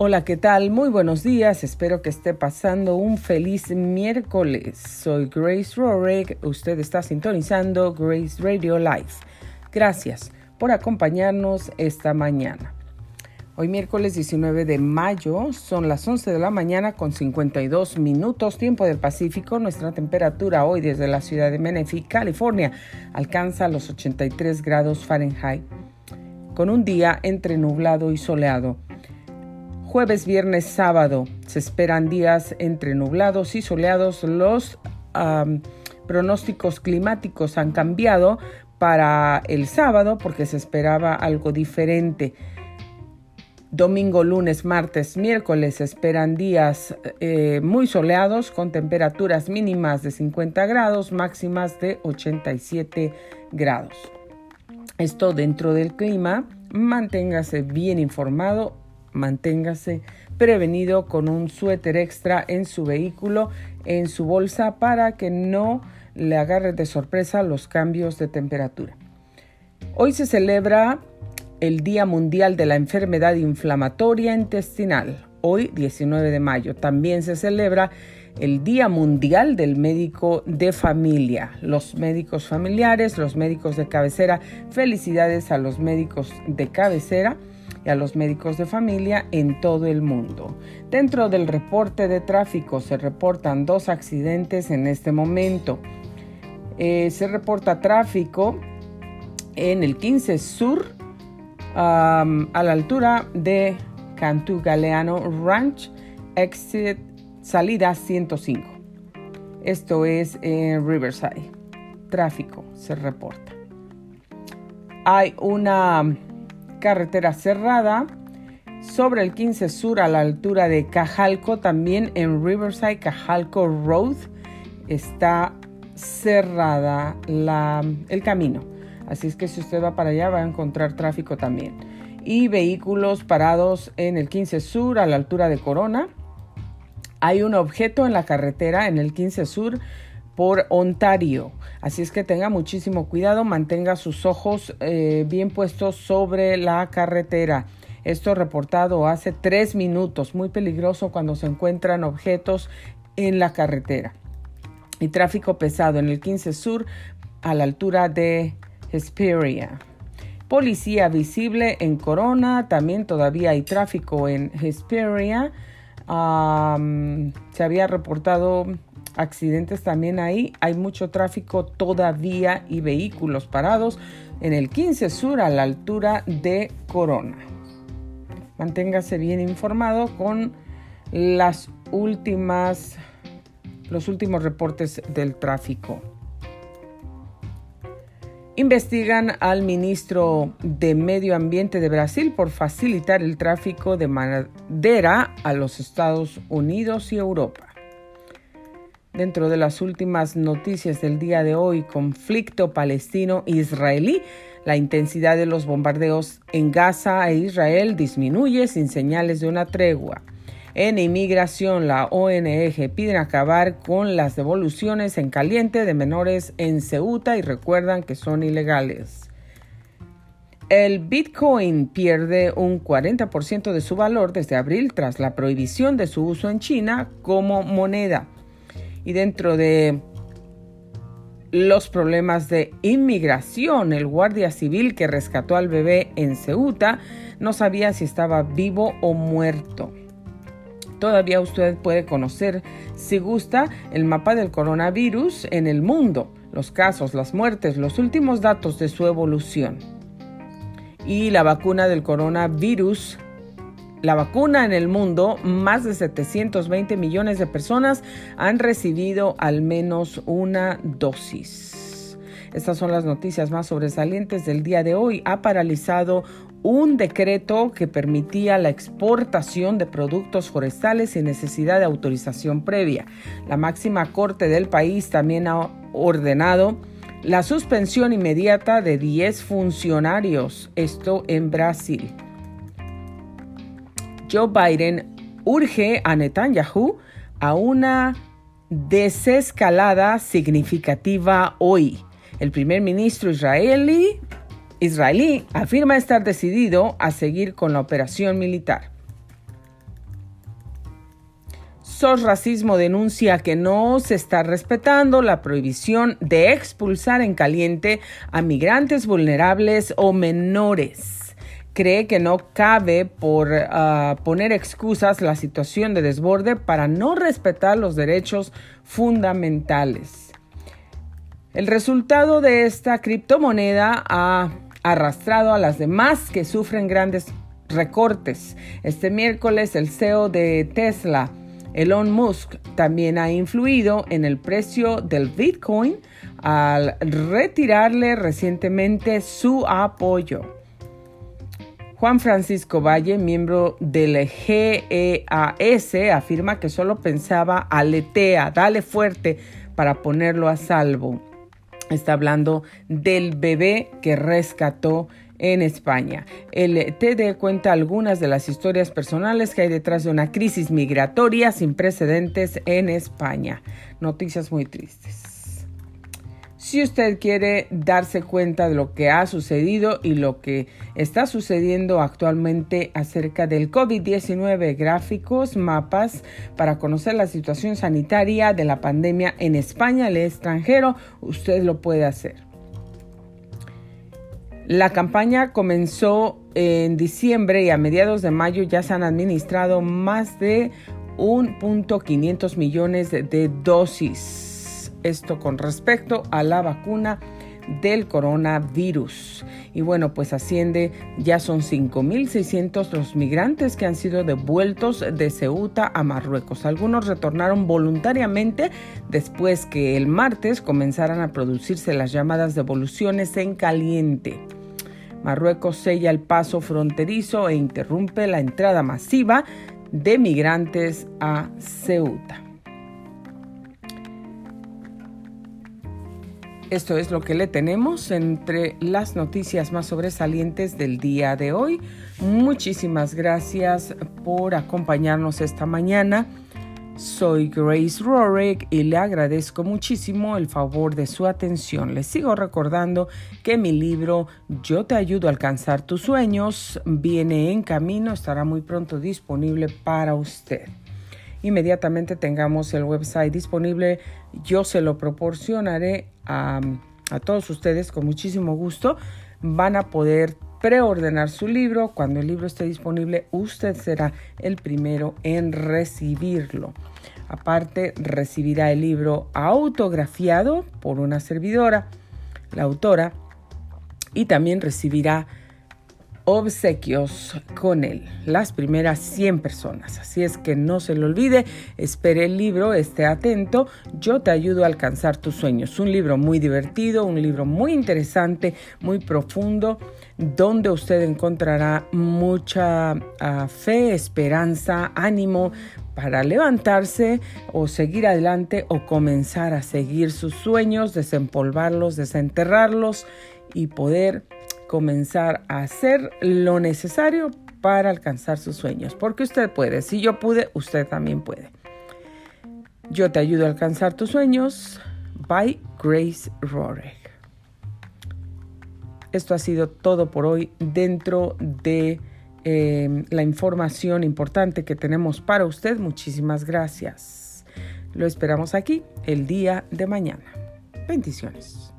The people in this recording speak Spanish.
Hola, ¿qué tal? Muy buenos días. Espero que esté pasando un feliz miércoles. Soy Grace Rorick. Usted está sintonizando Grace Radio Live. Gracias por acompañarnos esta mañana. Hoy miércoles 19 de mayo son las 11 de la mañana con 52 minutos tiempo del Pacífico. Nuestra temperatura hoy desde la ciudad de Menifee, California, alcanza los 83 grados Fahrenheit con un día entre nublado y soleado. Jueves, viernes, sábado se esperan días entre nublados y soleados. Los pronósticos climáticos han cambiado para el sábado porque se esperaba algo diferente. Domingo, lunes, martes, miércoles se esperan días eh, muy soleados con temperaturas mínimas de 50 grados, máximas de 87 grados. Esto dentro del clima, manténgase bien informado Manténgase prevenido con un suéter extra en su vehículo, en su bolsa, para que no le agarre de sorpresa los cambios de temperatura. Hoy se celebra el Día Mundial de la Enfermedad Inflamatoria Intestinal, hoy 19 de mayo. También se celebra el Día Mundial del Médico de Familia. Los médicos familiares, los médicos de cabecera, felicidades a los médicos de cabecera y a los médicos de familia en todo el mundo. Dentro del reporte de tráfico se reportan dos accidentes en este momento. Eh, se reporta tráfico en el 15 Sur a la altura de Cantú Galeano Ranch, exit salida 105. Esto es en Riverside. Tráfico se reporta. Hay una carretera cerrada sobre el 15 Sur a la altura de Cajalco, también en Riverside, Cajalco Road, está cerrada la, el camino. Así es que si usted va para allá va a encontrar tráfico también. Y vehículos parados en el 15 Sur a la altura de Corona. Hay un objeto en la carretera en el 15 Sur por Ontario. Así es que tenga muchísimo cuidado, mantenga sus ojos eh, bien puestos sobre la carretera. Esto reportado hace tres minutos, muy peligroso cuando se encuentran objetos en la carretera. Y tráfico pesado en el 15 Sur a la altura de Hesperia. Policía visible en Corona, también todavía hay tráfico en Hesperia. se había reportado accidentes también ahí. Hay mucho tráfico todavía y vehículos parados en el 15 Sur a la altura de Corona. Manténgase bien informado con las últimas, los últimos reportes del tráfico. Investigan al ministro de Medio Ambiente de Brasil por facilitar el tráfico de madera a los Estados Unidos y Europa. Dentro de las últimas noticias del día de hoy, conflicto palestino-israelí, la intensidad de los bombardeos en Gaza e Israel disminuye sin señales de una tregua. En inmigración, la ONG pide acabar con las devoluciones en caliente de menores en Ceuta y recuerdan que son ilegales. El Bitcoin pierde un 40% de su valor desde abril tras la prohibición de su uso en China como moneda y dentro de los problemas de inmigración, el guardia civil que rescató al bebé en Ceuta no sabía si estaba vivo o muerto. Todavía usted puede conocer, si gusta, el mapa del coronavirus en el mundo, los casos, las muertes, los últimos datos de su evolución. Y la vacuna del coronavirus la vacuna en el mundo, más de 720 millones de personas han recibido al menos una dosis. Estas son las noticias más sobresalientes del día de hoy. Ha paralizado un decreto que permitía la exportación de productos forestales sin necesidad de autorización previa. La máxima corte del país también ha ordenado la suspensión inmediata de 10 funcionarios, esto en Brasil. Joe Biden urge a Netanyahu a una desescalada significativa hoy. El primer ministro israelí, israelí afirma estar decidido a seguir con la operación militar. SOS Racismo denuncia que no se está respetando la prohibición de expulsar en caliente a migrantes vulnerables o menores. Cree que no cabe por ah, poner excusas la situación de desborde para no respetar los derechos fundamentales. El resultado de esta criptomoneda ha arrastrado a las demás que sufren grandes recortes. Este miércoles el CEO de Tesla, Elon Musk, también ha influido en el precio del Bitcoin al retirarle recientemente su apoyo. Juan Francisco Valle, miembro del GEAS, afirma que solo pensaba aletea, dale fuerte para ponerlo a salvo. Está hablando del bebé que rescató en España. El TD cuenta algunas de las historias personales que hay detrás de una crisis migratoria sin precedentes en España. Noticias muy tristes. Si usted quiere darse cuenta de lo que ha sucedido y lo que está sucediendo actualmente acerca del COVID-19, gráficos, mapas para conocer la situación sanitaria de la pandemia en España, el extranjero, usted lo puede hacer. La campaña comenzó en diciembre y a mediados de mayo ya se han administrado más de 1.500 millones de dosis esto con respecto a la vacuna del coronavirus. Y bueno, pues asciende, ya son 5.600 los migrantes que han sido devueltos de Ceuta a Marruecos. Algunos retornaron voluntariamente después que el martes comenzaran a producirse las llamadas devoluciones en caliente. Marruecos sella el paso fronterizo e interrumpe la entrada masiva de migrantes a Ceuta. Esto es lo que le tenemos entre las noticias más sobresalientes del día de hoy. Muchísimas gracias por acompañarnos esta mañana. Soy Grace Rorick y le agradezco muchísimo el favor de su atención. Les sigo recordando que mi libro Yo te ayudo a alcanzar tus sueños viene en camino, estará muy pronto disponible para usted inmediatamente tengamos el website disponible, yo se lo proporcionaré a, todos ustedes con muchísimo gusto. Van a poder preordenar su libro. Cuando el libro esté disponible, usted será el primero en recibirlo. Aparte, recibirá el libro autografiado por una servidora, la autora, y también recibirá obsequios con él, las primeras 100 personas. Así es que no se lo olvide, espere el libro, esté atento, yo te ayudo a alcanzar tus sueños. Un libro muy divertido, un libro muy interesante, muy profundo, donde usted encontrará mucha ah, fe, esperanza, ánimo para levantarse o seguir adelante o comenzar a seguir sus sueños, desempolvarlos, desenterrarlos y poder comenzar a hacer lo necesario para alcanzar sus sueños, porque usted puede, si yo pude, usted también puede. Yo te ayudo a alcanzar tus sueños. By Grace Rorek. Esto ha sido todo por hoy dentro de eh, la información importante que tenemos para usted. Muchísimas gracias. Lo esperamos aquí el día de mañana. Bendiciones.